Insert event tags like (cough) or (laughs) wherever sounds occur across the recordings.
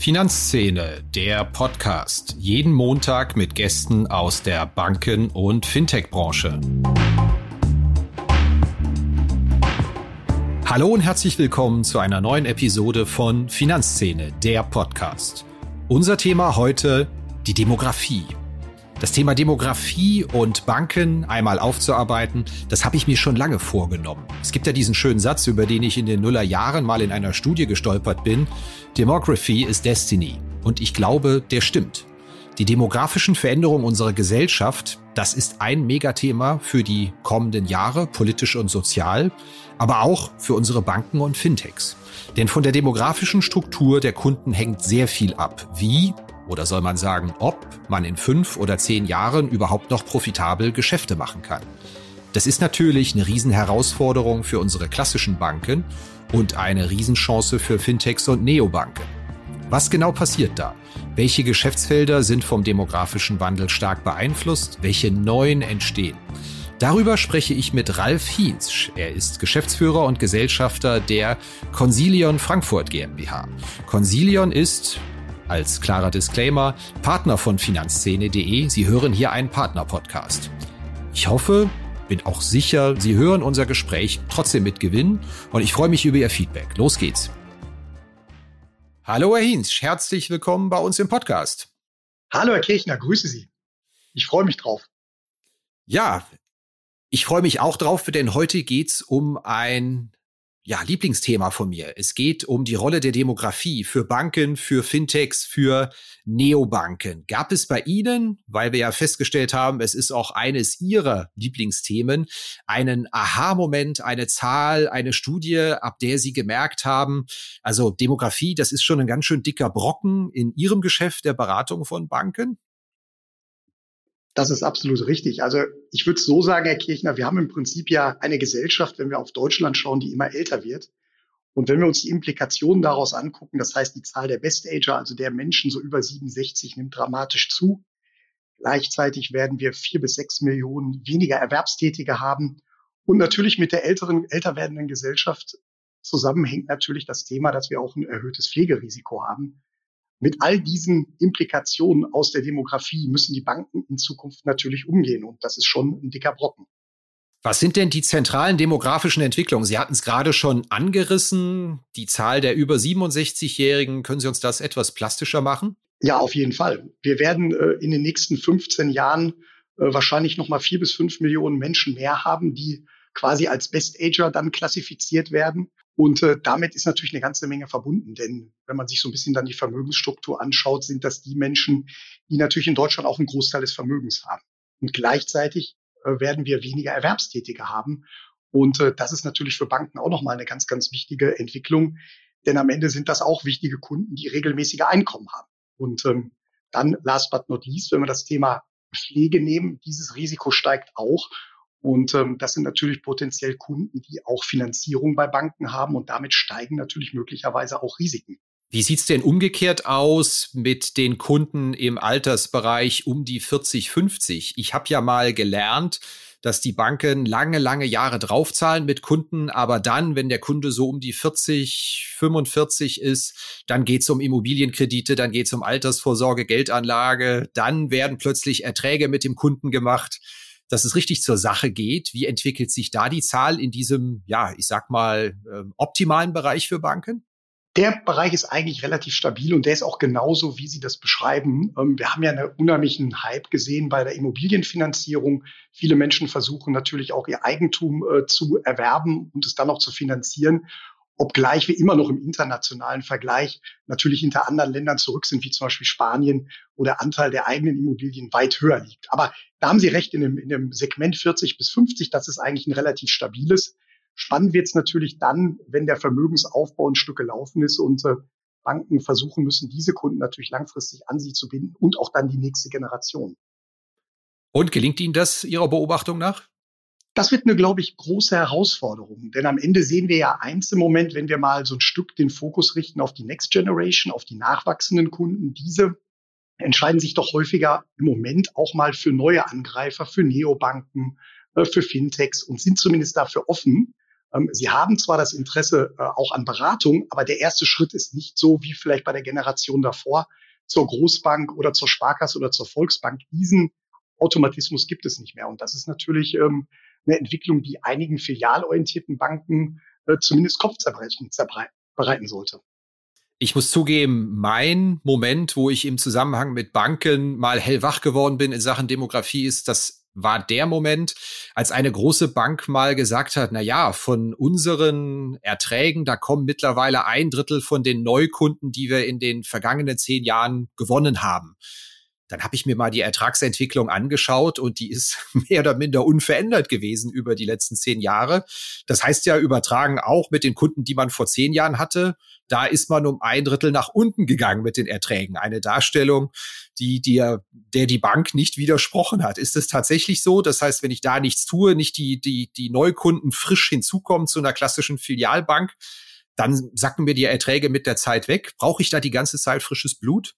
Finanzszene, der Podcast. Jeden Montag mit Gästen aus der Banken- und Fintech-Branche. Hallo und herzlich willkommen zu einer neuen Episode von Finanzszene, der Podcast. Unser Thema heute die Demografie. Das Thema Demografie und Banken einmal aufzuarbeiten, das habe ich mir schon lange vorgenommen. Es gibt ja diesen schönen Satz, über den ich in den Nullerjahren mal in einer Studie gestolpert bin. Demography is Destiny. Und ich glaube, der stimmt. Die demografischen Veränderungen unserer Gesellschaft, das ist ein Megathema für die kommenden Jahre, politisch und sozial, aber auch für unsere Banken und Fintechs. Denn von der demografischen Struktur der Kunden hängt sehr viel ab. Wie oder soll man sagen, ob man in fünf oder zehn Jahren überhaupt noch profitabel Geschäfte machen kann. Das ist natürlich eine Riesenherausforderung für unsere klassischen Banken und eine Riesenchance für Fintechs und Neobanken. Was genau passiert da? Welche Geschäftsfelder sind vom demografischen Wandel stark beeinflusst? Welche neuen entstehen? Darüber spreche ich mit Ralf Hiensch. Er ist Geschäftsführer und Gesellschafter der Consilion Frankfurt GmbH. Consilion ist, als klarer Disclaimer, Partner von Finanzszene.de. Sie hören hier einen Partner-Podcast. Ich hoffe, bin auch sicher, Sie hören unser Gespräch trotzdem mit Gewinn und ich freue mich über Ihr Feedback. Los geht's. Hallo Herr Hinz, herzlich willkommen bei uns im Podcast. Hallo Herr Kirchner, grüße Sie. Ich freue mich drauf. Ja, ich freue mich auch drauf, denn heute geht's um ein ja, Lieblingsthema von mir. Es geht um die Rolle der Demografie für Banken, für Fintechs, für Neobanken. Gab es bei Ihnen, weil wir ja festgestellt haben, es ist auch eines Ihrer Lieblingsthemen, einen Aha-Moment, eine Zahl, eine Studie, ab der Sie gemerkt haben, also Demografie, das ist schon ein ganz schön dicker Brocken in Ihrem Geschäft der Beratung von Banken? Das ist absolut richtig. Also ich würde so sagen, Herr Kirchner, wir haben im Prinzip ja eine Gesellschaft, wenn wir auf Deutschland schauen, die immer älter wird. Und wenn wir uns die Implikationen daraus angucken, das heißt, die Zahl der Best-Ager, also der Menschen so über 67, nimmt dramatisch zu. Gleichzeitig werden wir vier bis sechs Millionen weniger Erwerbstätige haben. Und natürlich mit der älteren, älter werdenden Gesellschaft zusammenhängt natürlich das Thema, dass wir auch ein erhöhtes Pflegerisiko haben. Mit all diesen Implikationen aus der Demografie müssen die Banken in Zukunft natürlich umgehen. Und das ist schon ein dicker Brocken. Was sind denn die zentralen demografischen Entwicklungen? Sie hatten es gerade schon angerissen, die Zahl der über 67-Jährigen. Können Sie uns das etwas plastischer machen? Ja, auf jeden Fall. Wir werden äh, in den nächsten 15 Jahren äh, wahrscheinlich noch mal vier bis fünf Millionen Menschen mehr haben, die quasi als Best Ager dann klassifiziert werden. Und äh, damit ist natürlich eine ganze Menge verbunden, denn wenn man sich so ein bisschen dann die Vermögensstruktur anschaut, sind das die Menschen, die natürlich in Deutschland auch einen Großteil des Vermögens haben. Und gleichzeitig äh, werden wir weniger Erwerbstätige haben. Und äh, das ist natürlich für Banken auch nochmal eine ganz, ganz wichtige Entwicklung, denn am Ende sind das auch wichtige Kunden, die regelmäßige Einkommen haben. Und ähm, dann, last but not least, wenn wir das Thema Pflege nehmen, dieses Risiko steigt auch. Und ähm, das sind natürlich potenziell Kunden, die auch Finanzierung bei Banken haben und damit steigen natürlich möglicherweise auch Risiken. Wie sieht's denn umgekehrt aus mit den Kunden im Altersbereich um die 40, 50? Ich habe ja mal gelernt, dass die Banken lange, lange Jahre draufzahlen mit Kunden, aber dann, wenn der Kunde so um die 40, 45 ist, dann geht's um Immobilienkredite, dann geht's um Altersvorsorge, Geldanlage, dann werden plötzlich Erträge mit dem Kunden gemacht dass es richtig zur Sache geht. Wie entwickelt sich da die Zahl in diesem, ja, ich sag mal, ähm, optimalen Bereich für Banken? Der Bereich ist eigentlich relativ stabil und der ist auch genauso, wie Sie das beschreiben. Ähm, wir haben ja einen unheimlichen Hype gesehen bei der Immobilienfinanzierung. Viele Menschen versuchen natürlich auch ihr Eigentum äh, zu erwerben und es dann auch zu finanzieren obgleich wir immer noch im internationalen Vergleich natürlich hinter anderen Ländern zurück sind, wie zum Beispiel Spanien, wo der Anteil der eigenen Immobilien weit höher liegt. Aber da haben Sie recht, in dem, in dem Segment 40 bis 50, das ist eigentlich ein relativ stabiles. Spannend wird es natürlich dann, wenn der Vermögensaufbau ein Stück gelaufen ist und äh, Banken versuchen müssen, diese Kunden natürlich langfristig an sich zu binden und auch dann die nächste Generation. Und gelingt Ihnen das Ihrer Beobachtung nach? Das wird eine, glaube ich, große Herausforderung. Denn am Ende sehen wir ja eins im Moment, wenn wir mal so ein Stück den Fokus richten auf die Next Generation, auf die nachwachsenden Kunden. Diese entscheiden sich doch häufiger im Moment auch mal für neue Angreifer, für Neobanken, äh, für Fintechs und sind zumindest dafür offen, Ähm, sie haben zwar das Interesse äh, auch an Beratung, aber der erste Schritt ist nicht so wie vielleicht bei der Generation davor zur Großbank oder zur Sparkasse oder zur Volksbank. Diesen Automatismus gibt es nicht mehr. Und das ist natürlich ähm, eine Entwicklung, die einigen filialorientierten Banken äh, zumindest Kopfzerbrechen bereiten sollte. Ich muss zugeben, mein Moment, wo ich im Zusammenhang mit Banken mal hellwach geworden bin in Sachen Demografie, ist, dass war der Moment, als eine große Bank mal gesagt hat, na ja, von unseren Erträgen, da kommen mittlerweile ein Drittel von den Neukunden, die wir in den vergangenen zehn Jahren gewonnen haben. Dann habe ich mir mal die Ertragsentwicklung angeschaut und die ist (laughs) mehr oder minder unverändert gewesen über die letzten zehn Jahre. Das heißt ja übertragen auch mit den Kunden, die man vor zehn Jahren hatte. Da ist man um ein Drittel nach unten gegangen mit den Erträgen. Eine Darstellung, die, die der die Bank nicht widersprochen hat. Ist es tatsächlich so? Das heißt, wenn ich da nichts tue, nicht die, die, die Neukunden frisch hinzukommen zu einer klassischen Filialbank, dann sacken mir die Erträge mit der Zeit weg. Brauche ich da die ganze Zeit frisches Blut?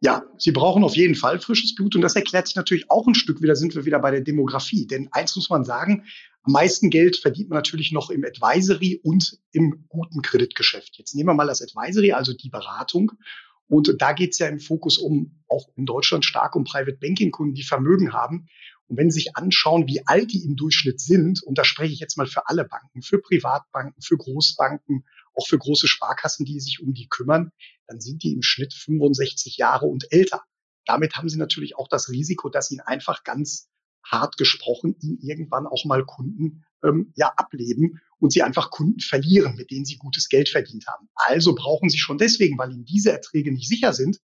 Ja, sie brauchen auf jeden Fall frisches Blut und das erklärt sich natürlich auch ein Stück wieder, sind wir wieder bei der Demografie. Denn eins muss man sagen, am meisten Geld verdient man natürlich noch im Advisory und im guten Kreditgeschäft. Jetzt nehmen wir mal das Advisory, also die Beratung. Und da geht es ja im Fokus um, auch in Deutschland stark um Private Banking Kunden, die Vermögen haben. Und wenn Sie sich anschauen, wie alt die im Durchschnitt sind, und da spreche ich jetzt mal für alle Banken, für Privatbanken, für Großbanken, auch für große Sparkassen, die sich um die kümmern, dann sind die im Schnitt 65 Jahre und älter. Damit haben Sie natürlich auch das Risiko, dass Ihnen einfach ganz hart gesprochen Ihnen irgendwann auch mal Kunden ähm, ja ableben und Sie einfach Kunden verlieren, mit denen Sie gutes Geld verdient haben. Also brauchen Sie schon deswegen, weil Ihnen diese Erträge nicht sicher sind,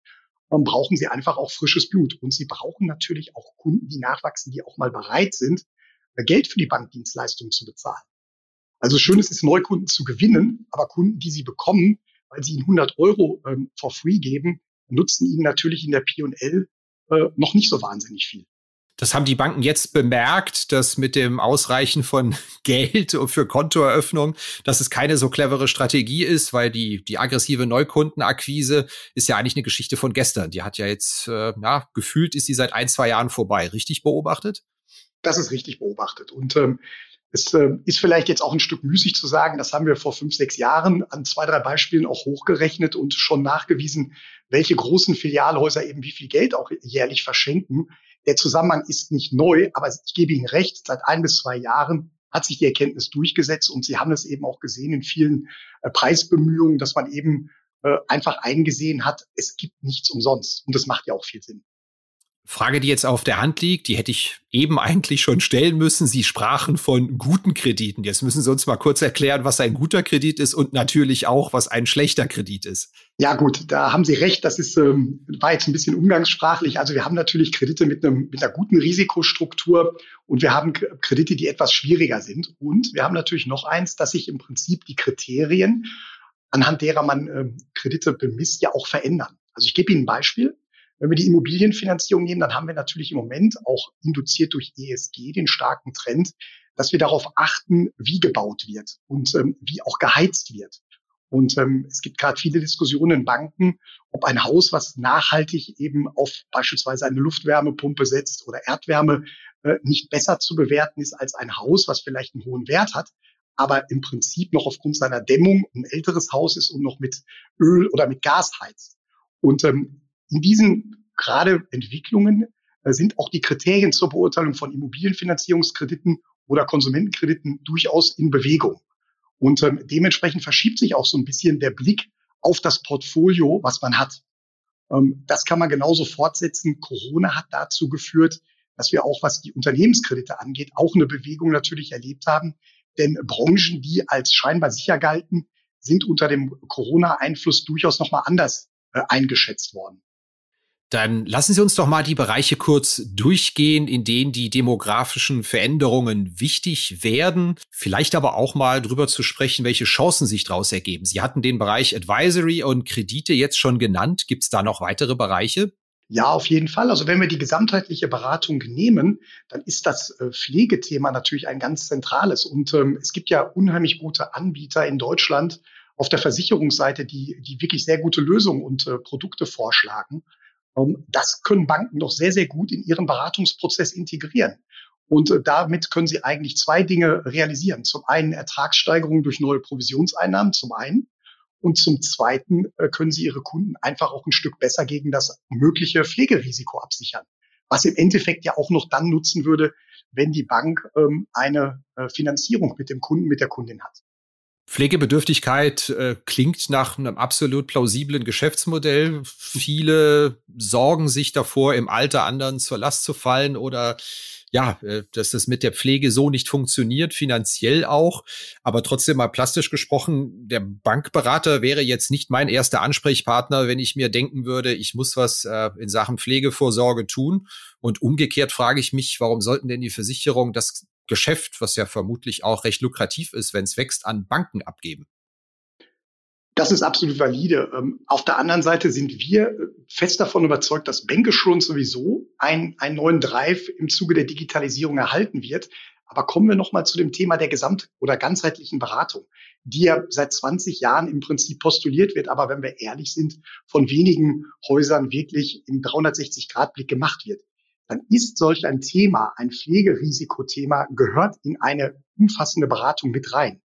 dann brauchen sie einfach auch frisches Blut. Und sie brauchen natürlich auch Kunden, die nachwachsen, die auch mal bereit sind, Geld für die Bankdienstleistung zu bezahlen. Also schön ist es, Neukunden zu gewinnen, aber Kunden, die sie bekommen, weil sie ihnen 100 Euro ähm, for free geben, nutzen ihnen natürlich in der P&L äh, noch nicht so wahnsinnig viel. Das haben die Banken jetzt bemerkt, dass mit dem Ausreichen von (laughs) Geld für Kontoeröffnung, dass es keine so clevere Strategie ist, weil die, die aggressive Neukundenakquise ist ja eigentlich eine Geschichte von gestern. Die hat ja jetzt, äh, ja, gefühlt ist die seit ein, zwei Jahren vorbei. Richtig beobachtet? Das ist richtig beobachtet. Und ähm, es äh, ist vielleicht jetzt auch ein Stück müßig zu sagen, das haben wir vor fünf, sechs Jahren an zwei, drei Beispielen auch hochgerechnet und schon nachgewiesen, welche großen Filialhäuser eben wie viel Geld auch jährlich verschenken. Der Zusammenhang ist nicht neu, aber ich gebe Ihnen recht, seit ein bis zwei Jahren hat sich die Erkenntnis durchgesetzt und Sie haben es eben auch gesehen in vielen äh, Preisbemühungen, dass man eben äh, einfach eingesehen hat, es gibt nichts umsonst. Und das macht ja auch viel Sinn. Frage, die jetzt auf der Hand liegt, die hätte ich eben eigentlich schon stellen müssen. Sie sprachen von guten Krediten. Jetzt müssen Sie uns mal kurz erklären, was ein guter Kredit ist und natürlich auch, was ein schlechter Kredit ist. Ja gut, da haben Sie recht. Das ist, ähm, war jetzt ein bisschen umgangssprachlich. Also wir haben natürlich Kredite mit, einem, mit einer guten Risikostruktur und wir haben Kredite, die etwas schwieriger sind. Und wir haben natürlich noch eins, dass sich im Prinzip die Kriterien, anhand derer man ähm, Kredite bemisst, ja auch verändern. Also ich gebe Ihnen ein Beispiel. Wenn wir die Immobilienfinanzierung nehmen, dann haben wir natürlich im Moment auch induziert durch ESG den starken Trend, dass wir darauf achten, wie gebaut wird und ähm, wie auch geheizt wird. Und ähm, es gibt gerade viele Diskussionen in Banken, ob ein Haus, was nachhaltig eben auf beispielsweise eine Luftwärmepumpe setzt oder Erdwärme, äh, nicht besser zu bewerten ist als ein Haus, was vielleicht einen hohen Wert hat, aber im Prinzip noch aufgrund seiner Dämmung ein älteres Haus ist und noch mit Öl oder mit Gas heizt. Und ähm, in diesen gerade Entwicklungen äh, sind auch die Kriterien zur Beurteilung von Immobilienfinanzierungskrediten oder Konsumentenkrediten durchaus in Bewegung. Und ähm, dementsprechend verschiebt sich auch so ein bisschen der Blick auf das Portfolio, was man hat. Ähm, das kann man genauso fortsetzen. Corona hat dazu geführt, dass wir auch, was die Unternehmenskredite angeht, auch eine Bewegung natürlich erlebt haben. Denn Branchen, die als scheinbar sicher galten, sind unter dem Corona-Einfluss durchaus nochmal anders äh, eingeschätzt worden. Dann lassen Sie uns doch mal die Bereiche kurz durchgehen, in denen die demografischen Veränderungen wichtig werden. Vielleicht aber auch mal drüber zu sprechen, welche Chancen sich daraus ergeben. Sie hatten den Bereich Advisory und Kredite jetzt schon genannt. Gibt es da noch weitere Bereiche? Ja, auf jeden Fall. Also wenn wir die gesamtheitliche Beratung nehmen, dann ist das äh, Pflegethema natürlich ein ganz zentrales. Und ähm, es gibt ja unheimlich gute Anbieter in Deutschland auf der Versicherungsseite, die, die wirklich sehr gute Lösungen und äh, Produkte vorschlagen. Ähm, das können Banken doch sehr, sehr gut in ihren Beratungsprozess integrieren. Und äh, damit können Sie eigentlich zwei Dinge realisieren. Zum einen Ertragssteigerung durch neue Provisionseinnahmen, zum einen. Und zum Zweiten äh, können Sie Ihre Kunden einfach auch ein Stück besser gegen das mögliche Pflegerisiko absichern. Was im Endeffekt ja auch noch dann nutzen würde, wenn die Bank ähm, eine äh, Finanzierung mit dem Kunden, mit der Kundin hat. Pflegebedürftigkeit äh, klingt nach einem absolut plausiblen Geschäftsmodell. Viele sorgen sich davor, im Alter anderen zur Last zu fallen oder ja, äh, dass das mit der Pflege so nicht funktioniert, finanziell auch. Aber trotzdem mal plastisch gesprochen, der Bankberater wäre jetzt nicht mein erster Ansprechpartner, wenn ich mir denken würde, ich muss was äh, in Sachen Pflegevorsorge tun. Und umgekehrt frage ich mich, warum sollten denn die Versicherungen das Geschäft, was ja vermutlich auch recht lukrativ ist, wenn es wächst, an Banken abgeben? Das ist absolut valide. Ähm, auf der anderen Seite sind wir äh, fest davon überzeugt, dass Bankassurance sowieso einen, einen neuen Drive im Zuge der Digitalisierung erhalten wird. Aber kommen wir nochmal zu dem Thema der gesamt- oder ganzheitlichen Beratung, die ja seit 20 Jahren im Prinzip postuliert wird, aber wenn wir ehrlich sind, von wenigen Häusern wirklich im 360-Grad-Blick gemacht wird. Dann ist solch ein Thema, ein Pflegerisikothema, gehört in eine umfassende Beratung mit rein.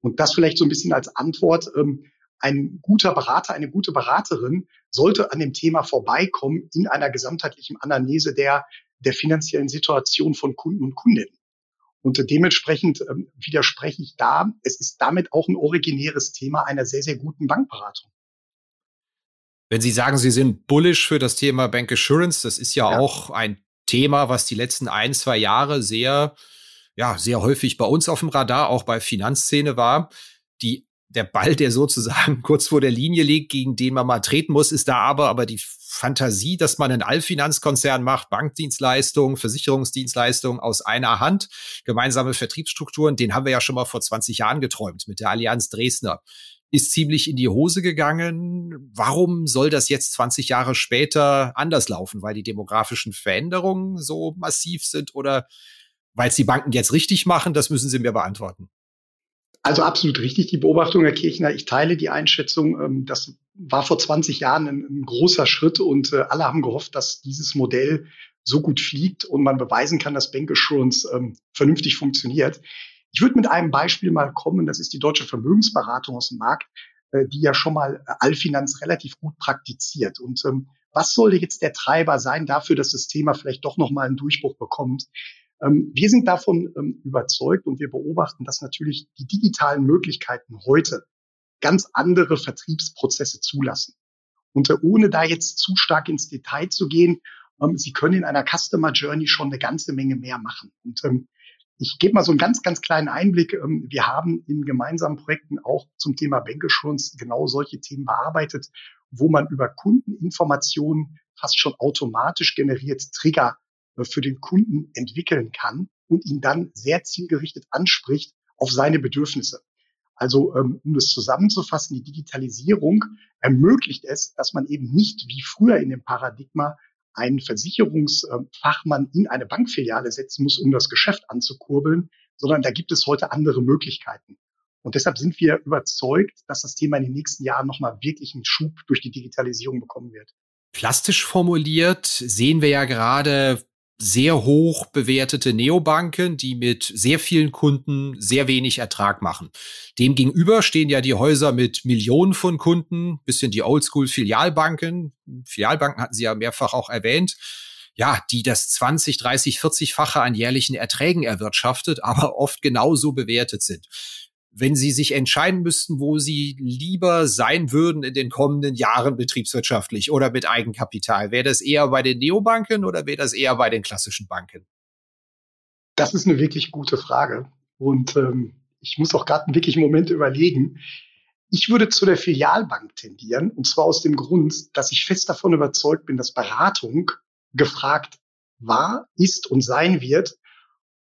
Und das vielleicht so ein bisschen als Antwort. Ähm, ein guter Berater, eine gute Beraterin sollte an dem Thema vorbeikommen in einer gesamtheitlichen Anamnese der, der finanziellen Situation von Kunden und Kundinnen. Und dementsprechend ähm, widerspreche ich da, es ist damit auch ein originäres Thema einer sehr, sehr guten Bankberatung. Wenn Sie sagen, Sie sind bullish für das Thema Bank Assurance, das ist ja, ja. auch ein Thema, was die letzten ein, zwei Jahre sehr, ja, sehr häufig bei uns auf dem Radar, auch bei Finanzszene war. Die der Ball, der sozusagen (laughs) kurz vor der Linie liegt, gegen den man mal treten muss, ist da aber, aber die Fantasie, dass man einen Allfinanzkonzern macht, Bankdienstleistungen, Versicherungsdienstleistungen aus einer Hand, gemeinsame Vertriebsstrukturen, den haben wir ja schon mal vor 20 Jahren geträumt mit der Allianz Dresdner. Ist ziemlich in die Hose gegangen. Warum soll das jetzt 20 Jahre später anders laufen? Weil die demografischen Veränderungen so massiv sind oder weil es die Banken jetzt richtig machen? Das müssen Sie mir beantworten. Also absolut richtig, die Beobachtung, Herr Kirchner. Ich teile die Einschätzung. Ähm, das war vor 20 Jahren ein, ein großer Schritt und äh, alle haben gehofft, dass dieses Modell so gut fliegt und man beweisen kann, dass Bank Assurance ähm, vernünftig funktioniert. Ich würde mit einem Beispiel mal kommen. Das ist die deutsche Vermögensberatung aus dem Markt, äh, die ja schon mal äh, Allfinanz relativ gut praktiziert. Und ähm, was sollte jetzt der Treiber sein dafür, dass das Thema vielleicht doch noch mal einen Durchbruch bekommt? Ähm, wir sind davon ähm, überzeugt und wir beobachten, dass natürlich die digitalen Möglichkeiten heute ganz andere Vertriebsprozesse zulassen. Und äh, ohne da jetzt zu stark ins Detail zu gehen, ähm, Sie können in einer Customer Journey schon eine ganze Menge mehr machen. Und ich gebe mal so einen ganz, ganz kleinen Einblick. Wir haben in gemeinsamen Projekten auch zum Thema Bank Assurance genau solche Themen bearbeitet, wo man über Kundeninformationen fast schon automatisch generiert Trigger äh, für den Kunden entwickeln kann und ihn dann sehr zielgerichtet anspricht auf seine Bedürfnisse. Also um das zusammenzufassen, die Digitalisierung ermöglicht es, dass man eben nicht wie früher in dem Paradigma einen Versicherungsfachmann in eine Bankfiliale setzen muss, um das Geschäft anzukurbeln, sondern da gibt es heute andere Möglichkeiten. Und deshalb sind wir überzeugt, dass das Thema in den nächsten Jahren nochmal wirklich einen Schub durch die Digitalisierung bekommen wird. Plastisch formuliert sehen wir ja gerade sehr hoch bewertete Neobanken, die mit sehr vielen Kunden sehr wenig Ertrag machen. Demgegenüber stehen ja die Häuser mit Millionen von Kunden, bisschen die Oldschool-Filialbanken. Filialbanken hatten Sie ja mehrfach auch erwähnt. Ja, die das 20, 30, 40-fache an jährlichen Erträgen erwirtschaftet, (laughs) aber oft genauso bewertet sind wenn Sie sich entscheiden müssten, wo Sie lieber sein würden in den kommenden Jahren betriebswirtschaftlich oder mit Eigenkapital? Wäre das eher bei den Neobanken oder wäre das eher bei den klassischen Banken? Das ist eine wirklich gute Frage. Und ähm, ich muss auch gerade wirklich einen Moment überlegen. Ich würde zu der Filialbank tendieren, und zwar aus dem Grund, dass ich fest davon überzeugt bin, dass Beratung gefragt war, ist und sein wird.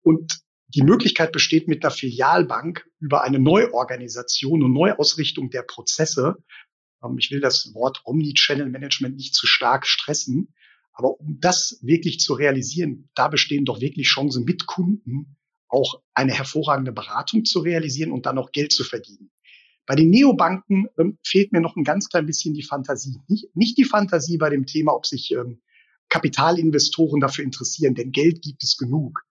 Und die Möglichkeit besteht mit der Filialbank über eine Neuorganisation und Neuausrichtung der Prozesse. Ähm, ich will das Wort Omnichannel Management nicht zu stark stressen. Aber um das wirklich zu realisieren, da bestehen doch wirklich Chancen mit Kunden auch eine hervorragende Beratung zu realisieren und dann auch Geld zu verdienen. Bei den Neobanken ähm, fehlt mir noch ein ganz klein bisschen die Fantasie. Nicht, nicht die Fantasie bei dem Thema, ob sich ähm, Kapitalinvestoren dafür interessieren, denn Geld gibt es genug.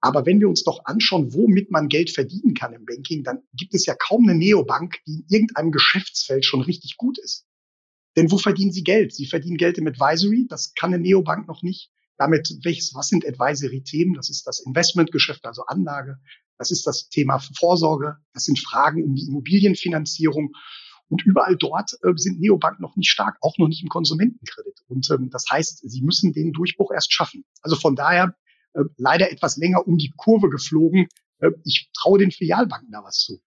Aber wenn wir uns doch anschauen, womit man Geld verdienen kann im Banking, dann gibt es ja kaum eine Neobank, die in irgendeinem Geschäftsfeld schon richtig gut ist. Denn wo verdienen sie Geld? Sie verdienen Geld im Advisory. Das kann eine Neobank noch nicht. Damit, welches, was sind Advisory-Themen? Das ist das Investmentgeschäft, also Anlage. Das ist das Thema Vorsorge. Das sind Fragen um die Immobilienfinanzierung. Und überall dort äh, sind Neobanken noch nicht stark, auch noch nicht im Konsumentenkredit. Und ähm, das heißt, sie müssen den Durchbruch erst schaffen. Also von daher äh, leider etwas länger um die Kurve geflogen. Äh, ich traue den Filialbanken da was zu.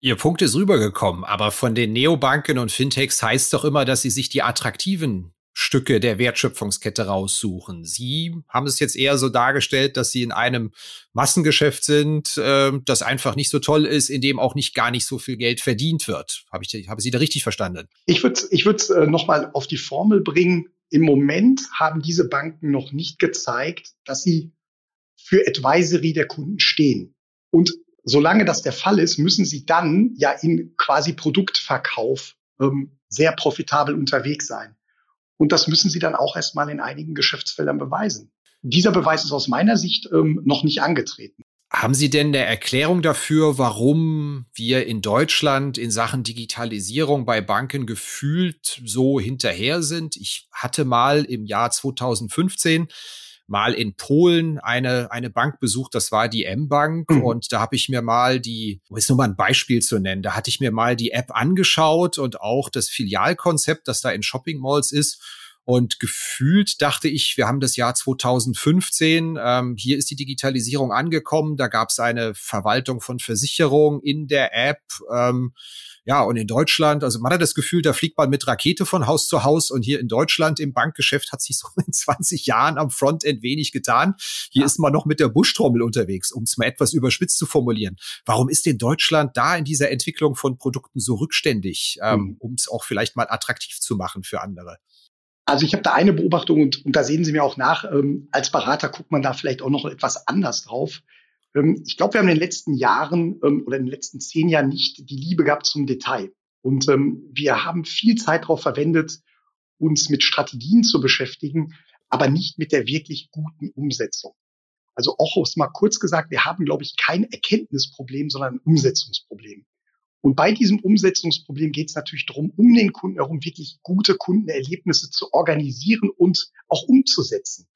Ihr Punkt ist rübergekommen, aber von den Neobanken und Fintechs heißt doch immer, dass sie sich die attraktiven Stücke der Wertschöpfungskette raussuchen. Sie haben es jetzt eher so dargestellt, dass Sie in einem Massengeschäft sind, äh, das einfach nicht so toll ist, in dem auch nicht gar nicht so viel Geld verdient wird. Habe ich habe Sie da richtig verstanden? Ich würde ich würde äh, noch mal auf die Formel bringen. Im Moment haben diese Banken noch nicht gezeigt, dass sie für Advisory der Kunden stehen. Und solange das der Fall ist, müssen sie dann ja in quasi Produktverkauf ähm, sehr profitabel unterwegs sein. Und das müssen sie dann auch erstmal in einigen Geschäftsfeldern beweisen. Dieser Beweis ist aus meiner Sicht ähm, noch nicht angetreten. Haben Sie denn eine Erklärung dafür, warum wir in Deutschland in Sachen Digitalisierung bei Banken gefühlt so hinterher sind? Ich hatte mal im Jahr 2015 mal in Polen eine, eine Bank besucht, das war die M-Bank. Mhm. Und da habe ich mir mal die, um jetzt nur mal ein Beispiel zu nennen, da hatte ich mir mal die App angeschaut und auch das Filialkonzept, das da in Shopping Malls ist. Und gefühlt dachte ich, wir haben das Jahr 2015, ähm, hier ist die Digitalisierung angekommen, da gab es eine Verwaltung von Versicherungen in der App. Ähm, ja, und in Deutschland, also man hat das Gefühl, da fliegt man mit Rakete von Haus zu Haus und hier in Deutschland im Bankgeschäft hat sich so (laughs) in 20 Jahren am Frontend wenig getan. Hier ja. ist man noch mit der Buschtrommel unterwegs, um es mal etwas überspitzt zu formulieren. Warum ist denn Deutschland da in dieser Entwicklung von Produkten so rückständig, ähm, mhm. um es auch vielleicht mal attraktiv zu machen für andere? Also ich habe da eine Beobachtung und, und da sehen Sie mir auch nach. Ähm, als Berater guckt man da vielleicht auch noch etwas anders drauf. Ähm, ich glaube, wir haben in den letzten Jahren ähm, oder in den letzten zehn Jahren nicht die Liebe gehabt zum Detail. Und ähm, wir haben viel Zeit darauf verwendet, uns mit Strategien zu beschäftigen, aber nicht mit der wirklich guten Umsetzung. Also auch mal kurz gesagt, wir haben, glaube ich, kein Erkenntnisproblem, sondern ein Umsetzungsproblem. Und bei diesem Umsetzungsproblem geht es natürlich darum, um den Kunden herum wirklich gute Kundenerlebnisse zu organisieren und auch umzusetzen.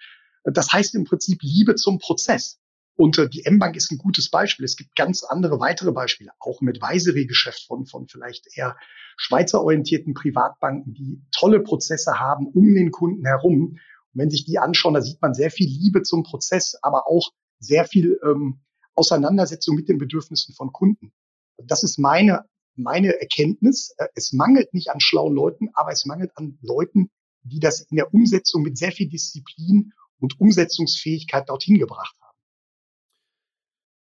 Das heißt im Prinzip Liebe zum Prozess. Und äh, die M-Bank ist ein gutes Beispiel. Es gibt ganz andere weitere Beispiele, auch mit Advisory-Geschäft von, von vielleicht eher schweizerorientierten Privatbanken, die tolle Prozesse haben um den Kunden herum. Und wenn sich die anschauen, da sieht man sehr viel Liebe zum Prozess, aber auch sehr viel ähm, Auseinandersetzung mit den Bedürfnissen von Kunden. Das ist meine, meine Erkenntnis. Äh, es mangelt nicht an schlauen Leuten, aber es mangelt an Leuten, die das in der Umsetzung mit sehr viel Disziplin und Umsetzungsfähigkeit dorthin gebracht haben.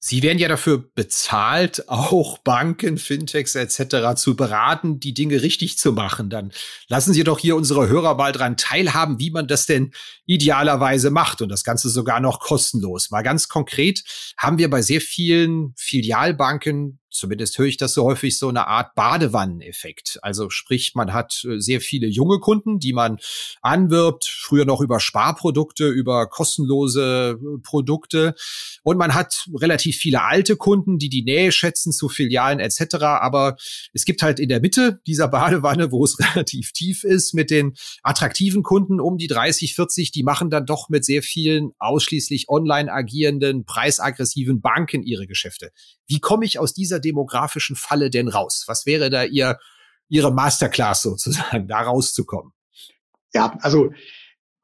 Sie werden ja dafür bezahlt, auch Banken, Fintechs etc. zu beraten, die Dinge richtig zu machen. Dann lassen Sie doch hier unsere Hörer mal dran teilhaben, wie man das denn idealerweise macht und das Ganze sogar noch kostenlos. Mal ganz konkret haben wir bei sehr vielen Filialbanken zumindest höre ich das so häufig, so eine Art Badewanneneffekt. Also sprich, man hat äh, sehr viele junge Kunden, die man anwirbt, früher noch über Sparprodukte, über kostenlose äh, Produkte. Und man hat relativ viele alte Kunden, die die Nähe schätzen zu Filialen etc. Aber es gibt halt in der Mitte dieser Badewanne, wo es (laughs) relativ tief ist, mit den attraktiven Kunden um die 30, 40, die machen dann doch mit sehr vielen ausschließlich online agierenden, preisaggressiven Banken ihre Geschäfte. Wie komme ich aus dieser demografischen Falle denn raus? Was wäre da Ihr, Ihre Masterclass sozusagen, (laughs) da rauszukommen? Ja, also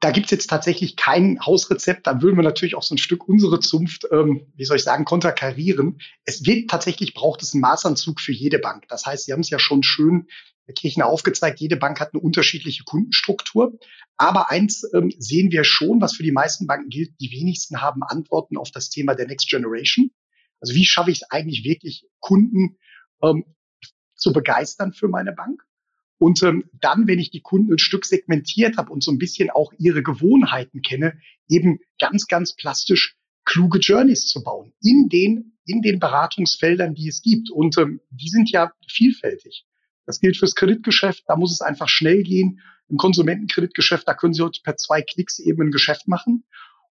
da gibt's jetzt tatsächlich kein Hausrezept. Da würden wir natürlich auch so ein Stück unsere Zunft, ähm, wie soll ich sagen, konterkarieren. Es wird tatsächlich, braucht es einen Maßanzug für jede Bank. Das heißt, Sie haben es ja schon schön Herr Kirchner aufgezeigt, jede Bank hat eine unterschiedliche Kundenstruktur. Aber eins ähm, sehen wir schon, was für die meisten Banken gilt, die wenigsten haben Antworten auf das Thema der Next Generation. Also wie schaffe ich es eigentlich wirklich, Kunden ähm, zu begeistern für meine Bank? Und ähm, dann, wenn ich die Kunden ein Stück segmentiert habe und so ein bisschen auch ihre Gewohnheiten kenne, eben ganz, ganz plastisch kluge Journeys zu bauen in den, in den Beratungsfeldern, die es gibt. Und ähm, die sind ja vielfältig. Das gilt fürs Kreditgeschäft, da muss es einfach schnell gehen. Im Konsumentenkreditgeschäft, da können Sie heute per zwei Klicks eben ein Geschäft machen.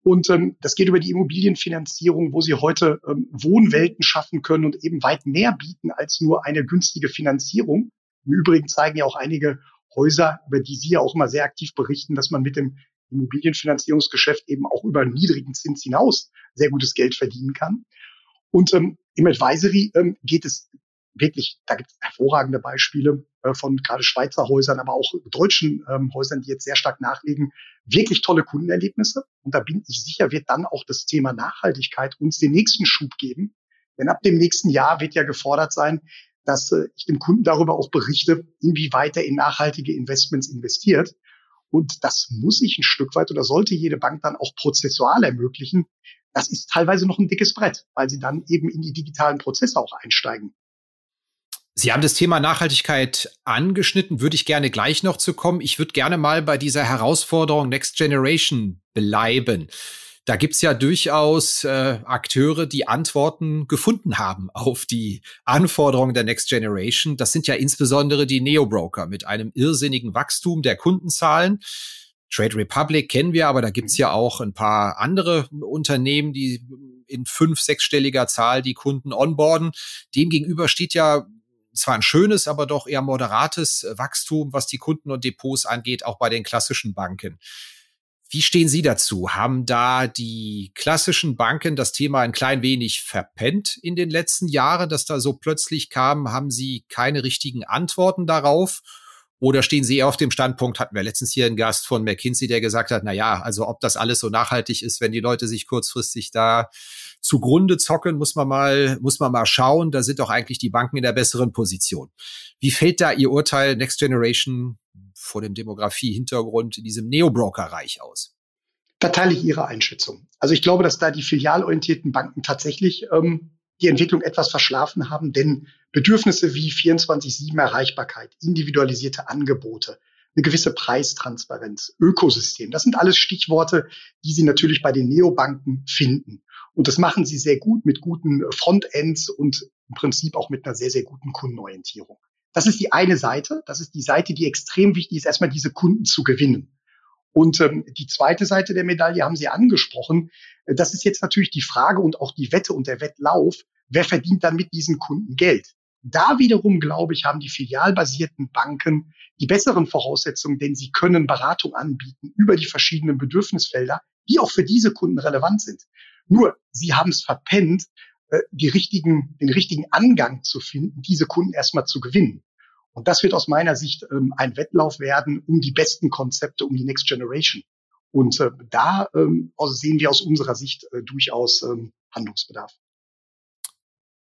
Und ähm, das geht über die Immobilienfinanzierung, wo sie heute ähm, Wohnwelten schaffen können und eben weit mehr bieten als nur eine günstige Finanzierung. Im Übrigen zeigen ja auch einige Häuser, über die Sie ja auch immer sehr aktiv berichten, dass man mit dem Immobilienfinanzierungsgeschäft eben auch über niedrigen Zins hinaus sehr gutes Geld verdienen kann. Und ähm, im Advisory ähm, geht es wirklich, da gibt es hervorragende Beispiele äh, von gerade Schweizer Häusern, aber auch deutschen ähm, Häusern, die jetzt sehr stark nachlegen, wirklich tolle Kundenerlebnisse. Und da bin ich sicher, wird dann auch das Thema Nachhaltigkeit uns den nächsten Schub geben. Denn ab dem nächsten Jahr wird ja gefordert sein, dass äh, ich dem Kunden darüber auch berichte, inwieweit er in nachhaltige Investments investiert. Und das muss ich ein Stück weit oder sollte jede Bank dann auch prozessual ermöglichen. Das ist teilweise noch ein dickes Brett, weil sie dann eben in die digitalen Prozesse auch einsteigen. Sie haben das Thema Nachhaltigkeit angeschnitten, würde ich gerne gleich noch zu kommen. Ich würde gerne mal bei dieser Herausforderung Next Generation bleiben. Da gibt's ja durchaus äh, Akteure, die Antworten gefunden haben auf die Anforderungen der Next Generation. Das sind ja insbesondere die Neo-Broker mit einem irrsinnigen Wachstum der Kundenzahlen. Trade Republic kennen wir, aber da gibt's ja auch ein paar andere Unternehmen, die in fünf, sechsstelliger Zahl die Kunden onboarden. Demgegenüber steht ja zwar ein schönes, aber doch eher moderates Wachstum, was die Kunden und Depots angeht, auch bei den klassischen Banken. Wie stehen Sie dazu? Haben da die klassischen Banken das Thema ein klein wenig verpennt in den letzten Jahren, dass da so plötzlich kam? Haben Sie keine richtigen Antworten darauf? Oder stehen Sie eher auf dem Standpunkt, hatten wir letztens hier einen Gast von McKinsey, der gesagt hat, na ja, also ob das alles so nachhaltig ist, wenn die Leute sich kurzfristig da zugrunde zocken, muss man mal, muss man mal schauen. Da sind doch eigentlich die Banken in der besseren Position. Wie fällt da Ihr Urteil Next Generation vor dem Demografie-Hintergrund in diesem Neo-Broker-Reich aus? Da teile ich Ihre Einschätzung. Also ich glaube, dass da die filialorientierten Banken tatsächlich ähm, die Entwicklung etwas verschlafen haben, denn Bedürfnisse wie 24-7 Erreichbarkeit, individualisierte Angebote, eine gewisse Preistransparenz, Ökosystem, das sind alles Stichworte, die Sie natürlich bei den Neobanken finden. Und das machen sie sehr gut mit guten Frontends und im Prinzip auch mit einer sehr, sehr guten Kundenorientierung. Das ist die eine Seite. Das ist die Seite, die extrem wichtig ist, erstmal diese Kunden zu gewinnen. Und ähm, die zweite Seite der Medaille haben Sie angesprochen. Das ist jetzt natürlich die Frage und auch die Wette und der Wettlauf. Wer verdient dann mit diesen Kunden Geld? Da wiederum, glaube ich, haben die filialbasierten Banken die besseren Voraussetzungen, denn sie können Beratung anbieten über die verschiedenen Bedürfnisfelder, die auch für diese Kunden relevant sind. Nur, sie haben es verpennt, äh, die richtigen, den richtigen Angang zu finden, diese Kunden erstmal zu gewinnen. Und das wird aus meiner Sicht ähm, ein Wettlauf werden um die besten Konzepte, um die Next Generation. Und äh, da ähm, sehen wir aus unserer Sicht äh, durchaus ähm, Handlungsbedarf.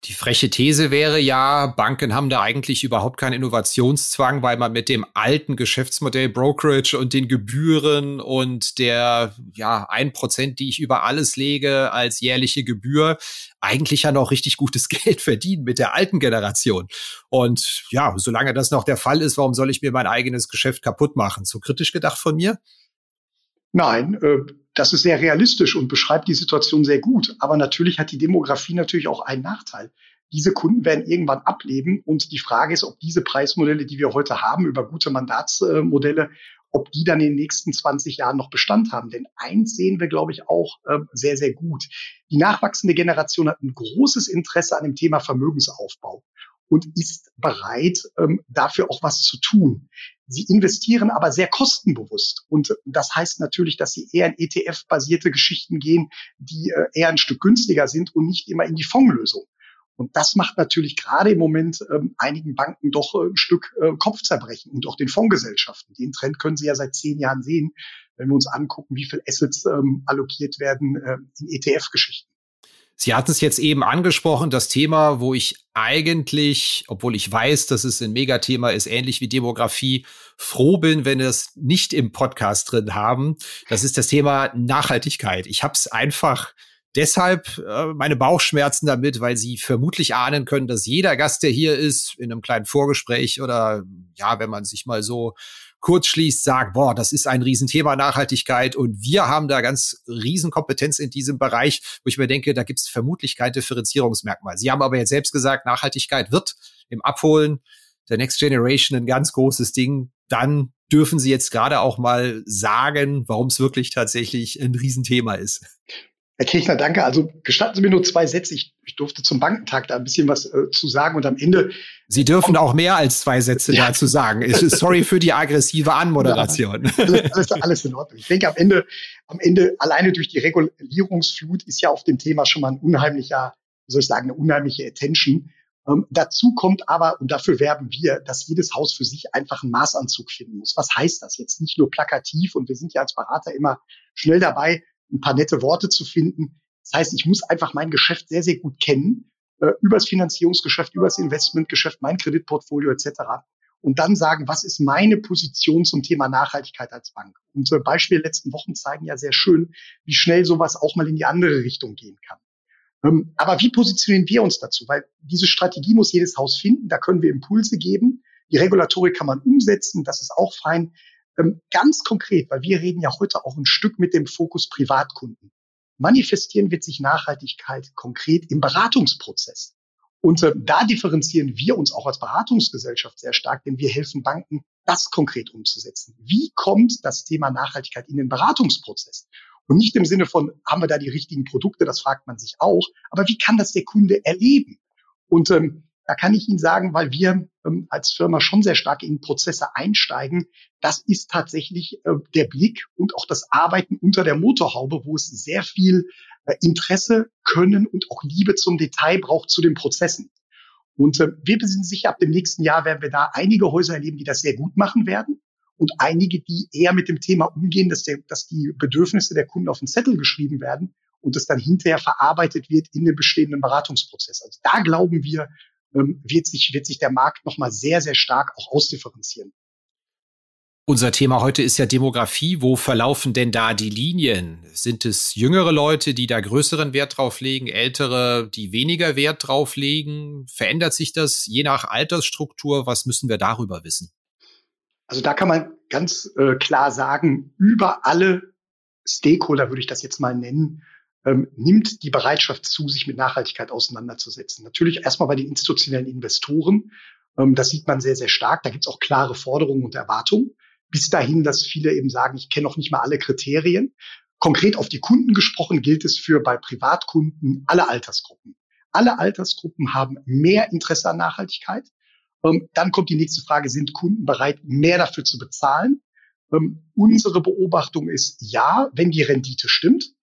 Die freche These wäre ja, Banken haben da eigentlich überhaupt keinen Innovationszwang, weil man mit dem alten Geschäftsmodell Brokerage und den Gebühren und der ja ein Prozent, die ich über alles lege als jährliche Gebühr, eigentlich ja noch richtig gutes (laughs) Geld verdienen mit der alten Generation. Und ja, solange das noch der Fall ist, warum soll ich mir mein eigenes Geschäft kaputt machen? So kritisch gedacht von mir? Nein, äh, das ist sehr realistisch und beschreibt die Situation sehr gut. Aber natürlich hat die Demografie natürlich auch einen Nachteil. Diese Kunden werden irgendwann ableben und die Frage ist, ob diese Preismodelle, die wir heute haben, über gute Mandatsmodelle, ob die dann in den nächsten 20 Jahren noch Bestand haben. Denn eins sehen wir, glaube ich, auch äh, sehr, sehr gut. Die nachwachsende Generation hat ein großes Interesse an dem Thema Vermögensaufbau und ist bereit, ähm, dafür auch was zu tun. Sie investieren aber sehr kostenbewusst. Und das heißt natürlich, dass sie eher in ETF-basierte Geschichten gehen, die äh, eher ein Stück günstiger sind und nicht immer in die Fondslösung. Und das macht natürlich gerade im Moment ähm, einigen Banken doch äh, ein Stück äh, Kopfzerbrechen und auch den Fondsgesellschaften. Den Trend können Sie ja seit zehn Jahren sehen, wenn wir uns angucken, wie viel Assets ähm, allokiert werden äh, in ETF-Geschichten. Sie hatten es jetzt eben angesprochen, das Thema, wo ich eigentlich, obwohl ich weiß, dass es ein Megathema ist, ähnlich wie Demografie, froh bin, wenn wir es nicht im Podcast drin haben. Das ist das Thema Nachhaltigkeit. Ich habe es einfach deshalb äh, meine Bauchschmerzen damit, weil Sie vermutlich ahnen können, dass jeder Gast, der hier ist, in einem kleinen Vorgespräch oder ja, wenn man sich mal so kurz schließt, sagt, boah, das ist ein Riesenthema Nachhaltigkeit und wir haben da ganz Riesenkompetenz in diesem Bereich, wo ich mir denke, da gibt es vermutlich kein Differenzierungsmerkmal. Sie haben aber jetzt selbst gesagt, Nachhaltigkeit wird im Abholen der Next Generation ein ganz großes Ding. dann dürfen Sie jetzt gerade auch mal sagen, warum es wirklich tatsächlich ein Riesenthema ist. Herr Kirchner, danke. Also gestatten Sie mir nur zwei Sätze. Ich, ich durfte zum Bankentag da ein bisschen was äh, zu sagen und am Ende. Sie dürfen auch mehr als zwei Sätze ja. dazu sagen. Sorry für die aggressive Anmoderation. Alles, alles, alles in Ordnung. Ich denke, am Ende, am Ende alleine durch die Regulierungsflut ist ja auf dem Thema schon mal ein unheimlicher, wie soll ich sagen, eine unheimliche Attention. Ähm, dazu kommt aber, und dafür werben wir, dass jedes Haus für sich einfach einen Maßanzug finden muss. Was heißt das jetzt? Nicht nur plakativ und wir sind ja als Berater immer schnell dabei, ein paar nette Worte zu finden. Das heißt, ich muss einfach mein Geschäft sehr, sehr gut kennen, äh, übers Finanzierungsgeschäft, übers Investmentgeschäft, mein Kreditportfolio etc. Und dann sagen, was ist meine Position zum Thema Nachhaltigkeit als Bank? Und äh, Beispiele letzten Wochen zeigen ja sehr schön, wie schnell sowas auch mal in die andere Richtung gehen kann. Ähm, aber wie positionieren wir uns dazu? Weil diese Strategie muss jedes Haus finden. Da können wir Impulse geben. Die Regulatorik kann man umsetzen. Das ist auch fein. Ähm, ganz konkret, weil wir reden ja heute auch ein Stück mit dem Fokus Privatkunden. Manifestieren wird sich Nachhaltigkeit konkret im Beratungsprozess. Und äh, da differenzieren wir uns auch als Beratungsgesellschaft sehr stark, denn wir helfen Banken, das konkret umzusetzen. Wie kommt das Thema Nachhaltigkeit in den Beratungsprozess? Und nicht im Sinne von, haben wir da die richtigen Produkte, das fragt man sich auch, aber wie kann das der Kunde erleben? Und ähm, da kann ich Ihnen sagen, weil wir ähm, als Firma schon sehr stark in Prozesse einsteigen, das ist tatsächlich äh, der Blick und auch das Arbeiten unter der Motorhaube, wo es sehr viel äh, Interesse, Können und auch Liebe zum Detail braucht zu den Prozessen. Und äh, wir sind sicher, ab dem nächsten Jahr werden wir da einige Häuser erleben, die das sehr gut machen werden und einige, die eher mit dem Thema umgehen, dass, der, dass die Bedürfnisse der Kunden auf den Zettel geschrieben werden und es dann hinterher verarbeitet wird in den bestehenden Beratungsprozess. Also da glauben wir, ähm, wird sich, wird sich der Markt nochmal sehr, sehr stark auch ausdifferenzieren. Unser Thema heute ist ja Demografie. Wo verlaufen denn da die Linien? Sind es jüngere Leute, die da größeren Wert drauf legen, ältere, die weniger Wert drauf legen? Verändert sich das je nach Altersstruktur? Was müssen wir darüber wissen? Also da kann man ganz äh, klar sagen, über alle Stakeholder würde ich das jetzt mal nennen, ähm, nimmt die Bereitschaft zu, sich mit Nachhaltigkeit auseinanderzusetzen. Natürlich erstmal bei den institutionellen Investoren. Ähm, das sieht man sehr, sehr stark. Da gibt es auch klare Forderungen und Erwartungen. Bis dahin, dass viele eben sagen, ich kenne noch nicht mal alle Kriterien. Konkret auf die Kunden gesprochen gilt es für bei Privatkunden alle Altersgruppen. Alle Altersgruppen haben mehr Interesse an Nachhaltigkeit. Ähm, dann kommt die nächste Frage, sind Kunden bereit, mehr dafür zu bezahlen? Ähm, unsere Beobachtung ist ja, wenn die Rendite stimmt.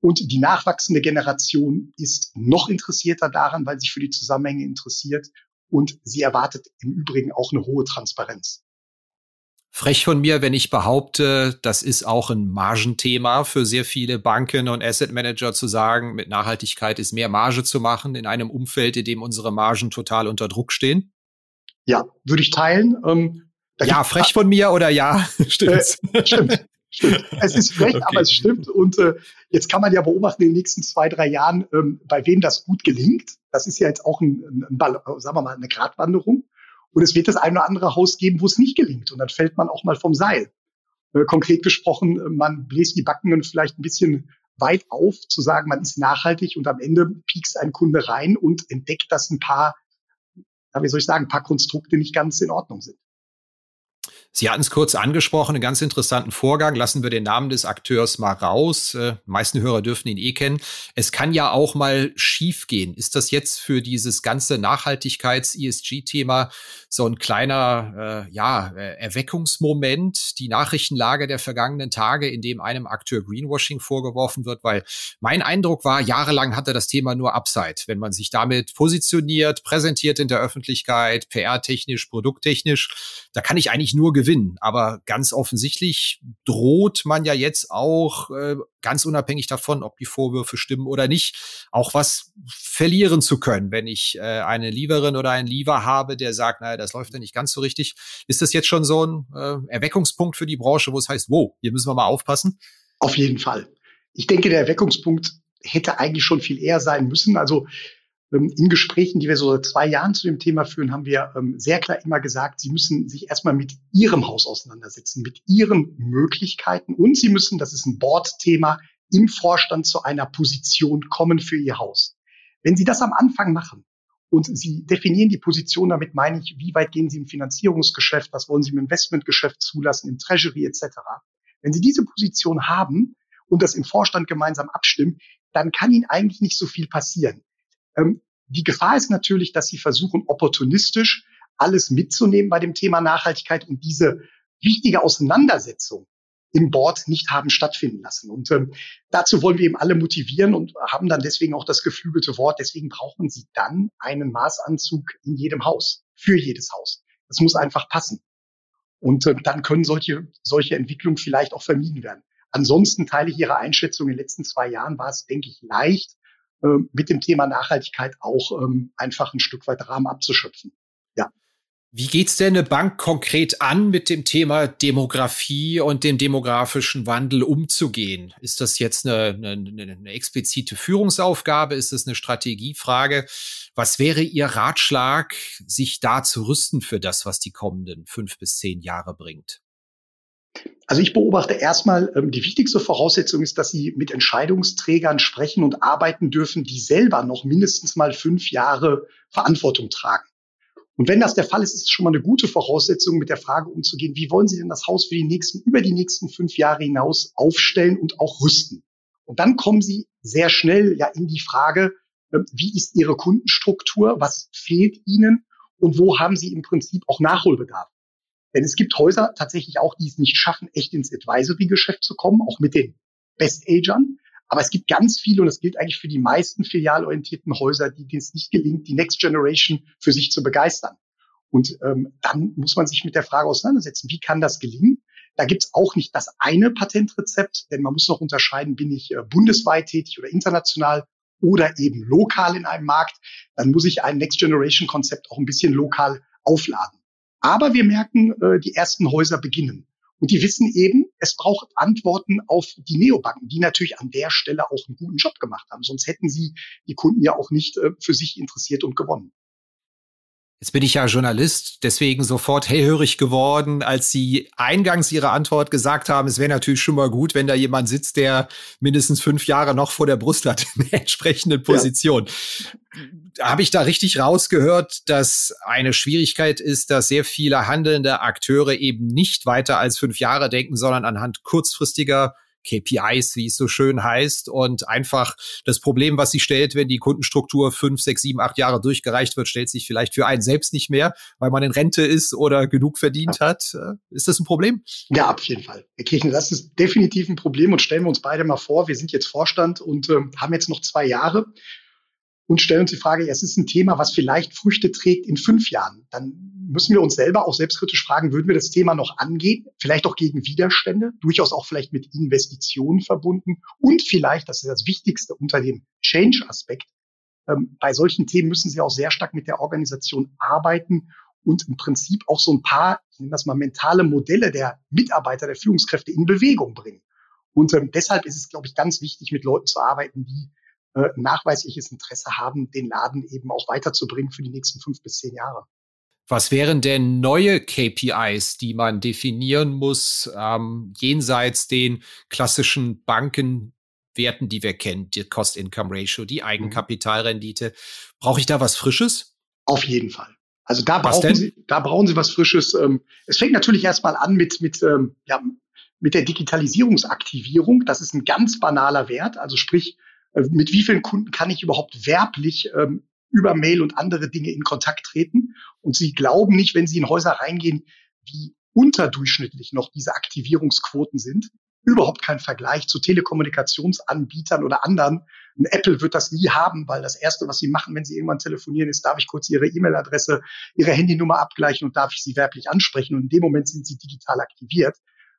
Und die nachwachsende Generation ist noch interessierter daran, weil sie für die Zusammenhänge interessiert. Und sie erwartet im Übrigen auch eine hohe Transparenz. Frech von mir, wenn ich behaupte, das ist auch ein Margenthema für sehr viele Banken und Asset Manager zu sagen, mit Nachhaltigkeit ist mehr Marge zu machen in einem Umfeld, in dem unsere Margen total unter Druck stehen. Ja, würde ich teilen. Ähm, ja, frech von mir oder ja, (laughs) stimmt's? Äh, stimmt. Stimmt. Es ist frech, (laughs) okay. aber es stimmt. Und äh, jetzt kann man ja beobachten in den nächsten zwei, drei Jahren, ähm, bei wem das gut gelingt. Das ist ja jetzt auch ein, ein, Ball, sagen wir mal, eine Gratwanderung. Und es wird das ein oder andere Haus geben, wo es nicht gelingt. Und dann fällt man auch mal vom Seil. Äh, konkret gesprochen, man bläst die Backen vielleicht ein bisschen weit auf, zu sagen, man ist nachhaltig und am Ende piekst ein Kunde rein und entdeckt, dass ein paar wie soll ich sagen, ein paar Konstrukte nicht ganz in Ordnung sind. Sie hatten es kurz angesprochen, einen ganz interessanten Vorgang. Lassen wir den Namen des Akteurs mal raus. Äh, meisten Hörer dürfen ihn eh kennen. Es kann ja auch mal schiefgehen. Ist das jetzt für dieses ganze Nachhaltigkeits-ESG-Thema so ein kleiner, äh, ja, äh, Erweckungsmoment, die Nachrichtenlage der vergangenen Tage, in dem einem Akteur Greenwashing vorgeworfen wird? Weil mein Eindruck war, jahrelang hatte das Thema nur Upside. Wenn man sich damit positioniert, präsentiert in der Öffentlichkeit, PR-technisch, produkttechnisch, da kann ich eigentlich nur gewinnen. Aber ganz offensichtlich droht man ja jetzt auch, äh, ganz unabhängig davon, ob die Vorwürfe stimmen oder nicht, auch was verlieren zu können. Wenn ich äh, eine Lieverin oder einen Liever habe, der sagt, naja, das läuft ja nicht ganz so richtig, ist das jetzt schon so ein äh, Erweckungspunkt für die Branche, wo es heißt, wow, hier müssen wir mal aufpassen? Auf jeden Fall. Ich denke, der Erweckungspunkt hätte eigentlich schon viel eher sein müssen. Also in Gesprächen, die wir so seit zwei Jahren zu dem Thema führen, haben wir ähm, sehr klar immer gesagt, Sie müssen sich erstmal mit Ihrem Haus auseinandersetzen, mit Ihren Möglichkeiten und Sie müssen, das ist ein Board-Thema, im Vorstand zu einer Position kommen für Ihr Haus. Wenn Sie das am Anfang machen Und Sie definieren die Position, damit meine ich, wie weit gehen Sie im Finanzierungsgeschäft, was wollen Sie im Investmentgeschäft zulassen, im Treasury etc. Wenn Sie diese Position haben und das im Vorstand gemeinsam abstimmen, dann kann Ihnen eigentlich nicht so viel passieren. Ähm, die Gefahr ist natürlich, dass Sie versuchen, opportunistisch alles mitzunehmen bei dem Thema Nachhaltigkeit und diese wichtige Auseinandersetzung im Board nicht haben stattfinden lassen. Und ähm, dazu wollen wir eben alle motivieren und haben dann deswegen auch das geflügelte Wort. Deswegen brauchen Sie dann einen Maßanzug in jedem Haus, für jedes Haus. Das muss einfach passen. Und äh, dann können solche, solche Entwicklungen vielleicht auch vermieden werden. Ansonsten teile ich Ihre Einschätzung. In den letzten zwei Jahren war es, denke ich, leicht, mit dem Thema Nachhaltigkeit auch ähm, einfach ein Stück weit Rahmen abzuschöpfen. Ja. Wie geht's denn eine Bank konkret an, mit dem Thema Demografie und dem demografischen Wandel umzugehen? Ist das jetzt eine, eine, eine explizite Führungsaufgabe? Ist das eine Strategiefrage? Was wäre Ihr Ratschlag, sich da zu rüsten für das, was die kommenden fünf bis zehn Jahre bringt? Also ich beobachte erstmal, ähm, die wichtigste Voraussetzung ist, dass Sie mit Entscheidungsträgern sprechen und arbeiten dürfen, die selber noch mindestens mal fünf Jahre Verantwortung tragen. Und wenn das der Fall ist, ist es schon mal eine gute Voraussetzung, mit der Frage umzugehen, wie wollen Sie denn das Haus für die nächsten, über die nächsten fünf Jahre hinaus aufstellen und auch rüsten? Und dann kommen Sie sehr schnell ja in die Frage, äh, wie ist Ihre Kundenstruktur? Was fehlt Ihnen? Und wo haben Sie im Prinzip auch Nachholbedarf? Denn es gibt Häuser tatsächlich auch, die es nicht schaffen, echt ins Advisory-Geschäft zu kommen, auch mit den Best-Agern. Aber es gibt ganz viele, und das gilt eigentlich für die meisten filialorientierten Häuser, die es nicht gelingt, die Next Generation für sich zu begeistern. Und ähm, dann muss man sich mit der Frage auseinandersetzen, wie kann das gelingen? Da gibt's auch nicht das eine Patentrezept, denn man muss noch unterscheiden, bin ich äh, bundesweit tätig oder international oder eben lokal in einem Markt. Dann muss ich ein Next Generation Konzept auch ein bisschen lokal aufladen. Aber wir merken, äh, die ersten Häuser beginnen. Und die wissen eben, es braucht Antworten auf die Neobanken, die natürlich an der Stelle auch einen guten Job gemacht haben. Sonst hätten sie die Kunden ja auch nicht äh, für sich interessiert und gewonnen. Jetzt bin ich ja Journalist, deswegen sofort hellhörig geworden, als Sie eingangs Ihre Antwort gesagt haben, es wäre natürlich schon mal gut, wenn da jemand sitzt, der mindestens fünf Jahre noch vor der Brust hat (laughs) in der entsprechenden Position. Ja. Habe ich da richtig rausgehört, dass eine Schwierigkeit ist, dass sehr viele handelnde Akteure eben nicht weiter als fünf Jahre denken, sondern anhand kurzfristiger KPIs, wie es so schön heißt, und einfach das Problem, was sie stellt, wenn die Kundenstruktur fünf, sechs, sieben, acht Jahre durchgereicht wird, stellt sich vielleicht für einen selbst nicht mehr, weil man in Rente ist oder genug verdient ja. hat. Ist das ein Problem? Ja, auf jeden Fall. Herr Kirchen, das ist definitiv ein Problem und stellen wir uns beide mal vor, wir sind jetzt Vorstand und äh, haben jetzt noch zwei Jahre und stellen uns die Frage, es ist ein Thema, was vielleicht Früchte trägt in fünf Jahren. Dann müssen wir uns selber auch selbstkritisch fragen, würden wir das Thema noch angehen? Vielleicht auch gegen Widerstände, durchaus auch vielleicht mit Investitionen verbunden und vielleicht, das ist das Wichtigste unter dem Change-Aspekt, ähm, bei solchen Themen müssen Sie auch sehr stark mit der Organisation arbeiten und im Prinzip auch so ein paar, ich nenne das mal mentale Modelle der Mitarbeiter, der Führungskräfte in Bewegung bringen. Und ähm, deshalb ist es, glaube ich, ganz wichtig, mit Leuten zu arbeiten, die äh, nachweisliches Interesse haben, den Laden eben auch weiterzubringen für die nächsten fünf bis zehn Jahre. Was wären denn neue KPIs, die man definieren muss, ähm, jenseits den klassischen Bankenwerten, die wir kennen, die Cost-Income-Ratio, die mhm. Eigenkapitalrendite? Brauche ich da was Frisches? Auf jeden Fall. Also da brauchen Sie, da brauchen Sie was Frisches. Ähm, es fängt natürlich erstmal an mit, mit, ähm, ja, mit der Digitalisierungsaktivierung. Das ist ein ganz banaler Wert. Also sprich, mit wie vielen Kunden kann ich überhaupt werblich ähm, über Mail und andere Dinge in Kontakt treten. Und sie glauben nicht, wenn sie in Häuser reingehen, wie unterdurchschnittlich noch diese Aktivierungsquoten sind. Überhaupt kein Vergleich zu Telekommunikationsanbietern oder anderen. Ein Apple wird das nie haben, weil das Erste, was sie machen, wenn sie irgendwann telefonieren, ist, darf ich kurz ihre E-Mail-Adresse, ihre Handynummer abgleichen und darf ich sie werblich ansprechen. Und in dem Moment sind sie digital aktiviert.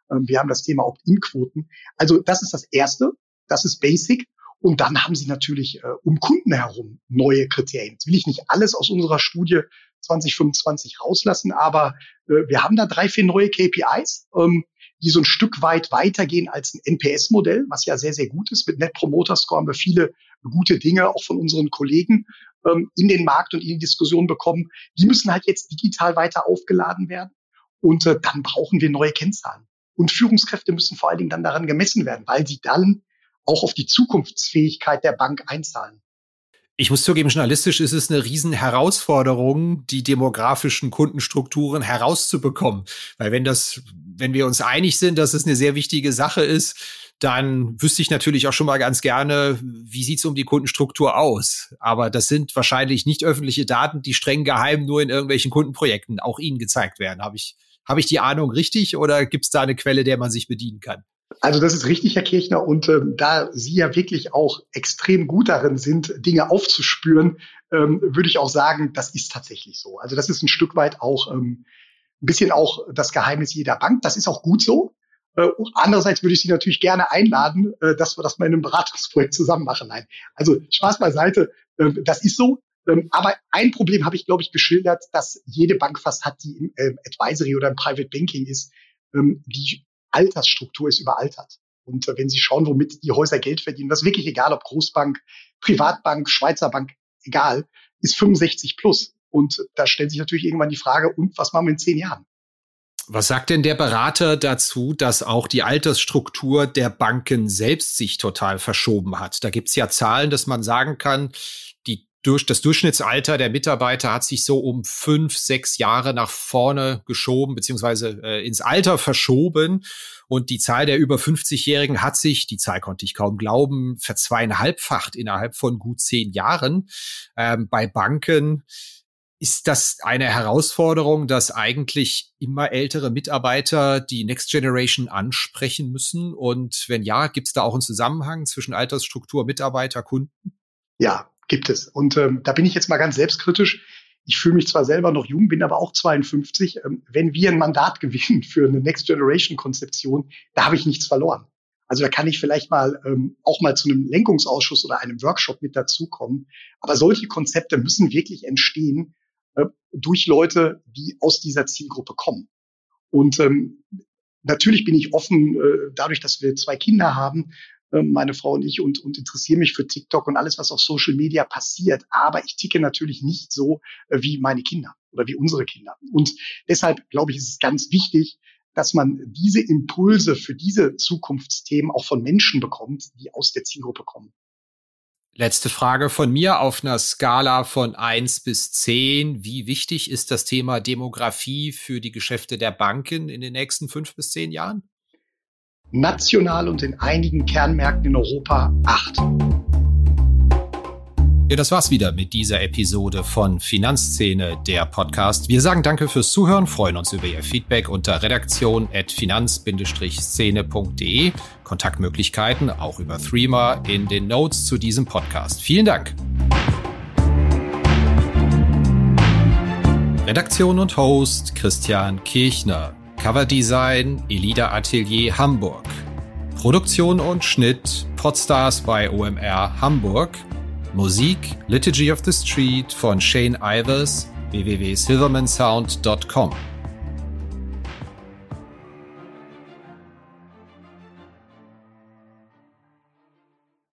Ähm, wir haben das Thema Opt-in-Quoten. Also das ist das Erste. Das ist Basic. Und dann haben sie natürlich äh, um Kunden herum neue Kriterien. Jetzt will ich nicht alles aus unserer Studie 2025 rauslassen, aber äh, wir haben da drei, vier neue KPIs, ähm, die so ein Stück weit weitergehen als ein NPS-Modell, was ja sehr, sehr gut ist. Mit Net Promoter Score haben wir viele gute Dinge auch von unseren Kollegen ähm, in den Markt und in die Diskussion bekommen. Die müssen halt jetzt digital weiter aufgeladen werden. Und äh, dann brauchen wir neue Kennzahlen. Und Führungskräfte müssen vor allen Dingen dann daran gemessen werden, weil sie dann auch auf die Zukunftsfähigkeit der Bank einzahlen. Ich muss zugeben, journalistisch ist es eine Riesenherausforderung, die demografischen Kundenstrukturen herauszubekommen. Weil wenn das, wenn wir uns einig sind, dass es eine sehr wichtige Sache ist, dann wüsste ich natürlich auch schon mal ganz gerne, wie sieht's um die Kundenstruktur aus. Aber das sind wahrscheinlich nicht öffentliche Daten, die streng geheim nur in irgendwelchen Kundenprojekten auch Ihnen gezeigt werden. Habe ich, habe ich die Ahnung richtig oder gibt's da eine Quelle, der man sich bedienen kann? Also das ist richtig, Herr Kirchner. Und ähm, da Sie ja wirklich auch extrem gut darin sind, Dinge aufzuspüren, ähm, würde ich auch sagen, das ist tatsächlich so. Also das ist ein Stück weit auch ähm, ein bisschen auch das Geheimnis jeder Bank. Das ist auch gut so. Äh, andererseits würde ich Sie natürlich gerne einladen, äh, dass wir das mal in einem Beratungsprojekt zusammen machen. Nein, also Spaß beiseite. Äh, das ist so. Ähm, aber ein Problem habe ich, glaube ich, geschildert, dass jede Bank fast hat, die im äh, Advisory oder im Private Banking ist, ähm, die Altersstruktur ist überaltert. Und äh, wenn Sie schauen, womit die Häuser Geld verdienen, das ist wirklich egal, ob Großbank, Privatbank, Schweizer Bank, egal, ist 65 plus. Und da stellt sich natürlich irgendwann die Frage, und was machen wir in zehn Jahren? Was sagt denn der Berater dazu, dass auch die Altersstruktur der Banken selbst sich total verschoben hat? Da gibt's ja Zahlen, dass man sagen kann, durch das Durchschnittsalter der Mitarbeiter hat sich so um fünf, sechs Jahre nach vorne geschoben, beziehungsweise äh, ins Alter verschoben. Und die Zahl der über 50-Jährigen hat sich, die Zahl konnte ich kaum glauben, verzweieinhalbfacht innerhalb von gut zehn Jahren. Ähm, bei Banken ist das eine Herausforderung, dass eigentlich immer ältere Mitarbeiter die Next Generation ansprechen müssen? Und wenn ja, gibt es da auch einen Zusammenhang zwischen Altersstruktur, Mitarbeiter, Kunden? Ja, gibt es. Und ähm, da bin ich jetzt mal ganz selbstkritisch. Ich fühle mich zwar selber noch jung, bin aber auch 52. Ähm, wenn wir ein Mandat (laughs) gewinnen für eine Next Generation Konzeption, da habe ich nichts verloren. Also da kann ich vielleicht mal ähm, auch mal zu einem Lenkungsausschuss oder einem Workshop mit dazukommen. Aber solche Konzepte müssen wirklich entstehen äh, durch Leute, die aus dieser Zielgruppe kommen. Und ähm, natürlich bin ich offen, äh, dadurch, dass wir zwei Kinder haben, meine Frau und ich, und, und interessiere mich für TikTok und alles, was auf Social Media passiert. Aber ich ticke natürlich nicht so äh, wie meine Kinder oder wie unsere Kinder. Und deshalb, glaube ich, ist es ganz wichtig, dass man diese Impulse für diese Zukunftsthemen auch von Menschen bekommt, die aus der Zielgruppe kommen. Letzte Frage von mir auf einer Skala von eins bis zehn. Wie wichtig ist das Thema Demografie für die Geschäfte der Banken in den nächsten fünf bis zehn Jahren? National und in einigen Kernmärkten in Europa acht. Ja, das war's wieder mit dieser Episode von Finanzszene, der Podcast. Wir sagen danke fürs Zuhören, freuen uns über Ihr Feedback unter redaktion.finanz-szene.de. Kontaktmöglichkeiten auch über Threema in den Notes zu diesem Podcast. Vielen Dank. Redaktion und Host Christian Kirchner. Coverdesign Elida Atelier Hamburg. Produktion und Schnitt Podstars bei OMR Hamburg. Musik Liturgy of the Street von Shane Ivers www.silvermansound.com.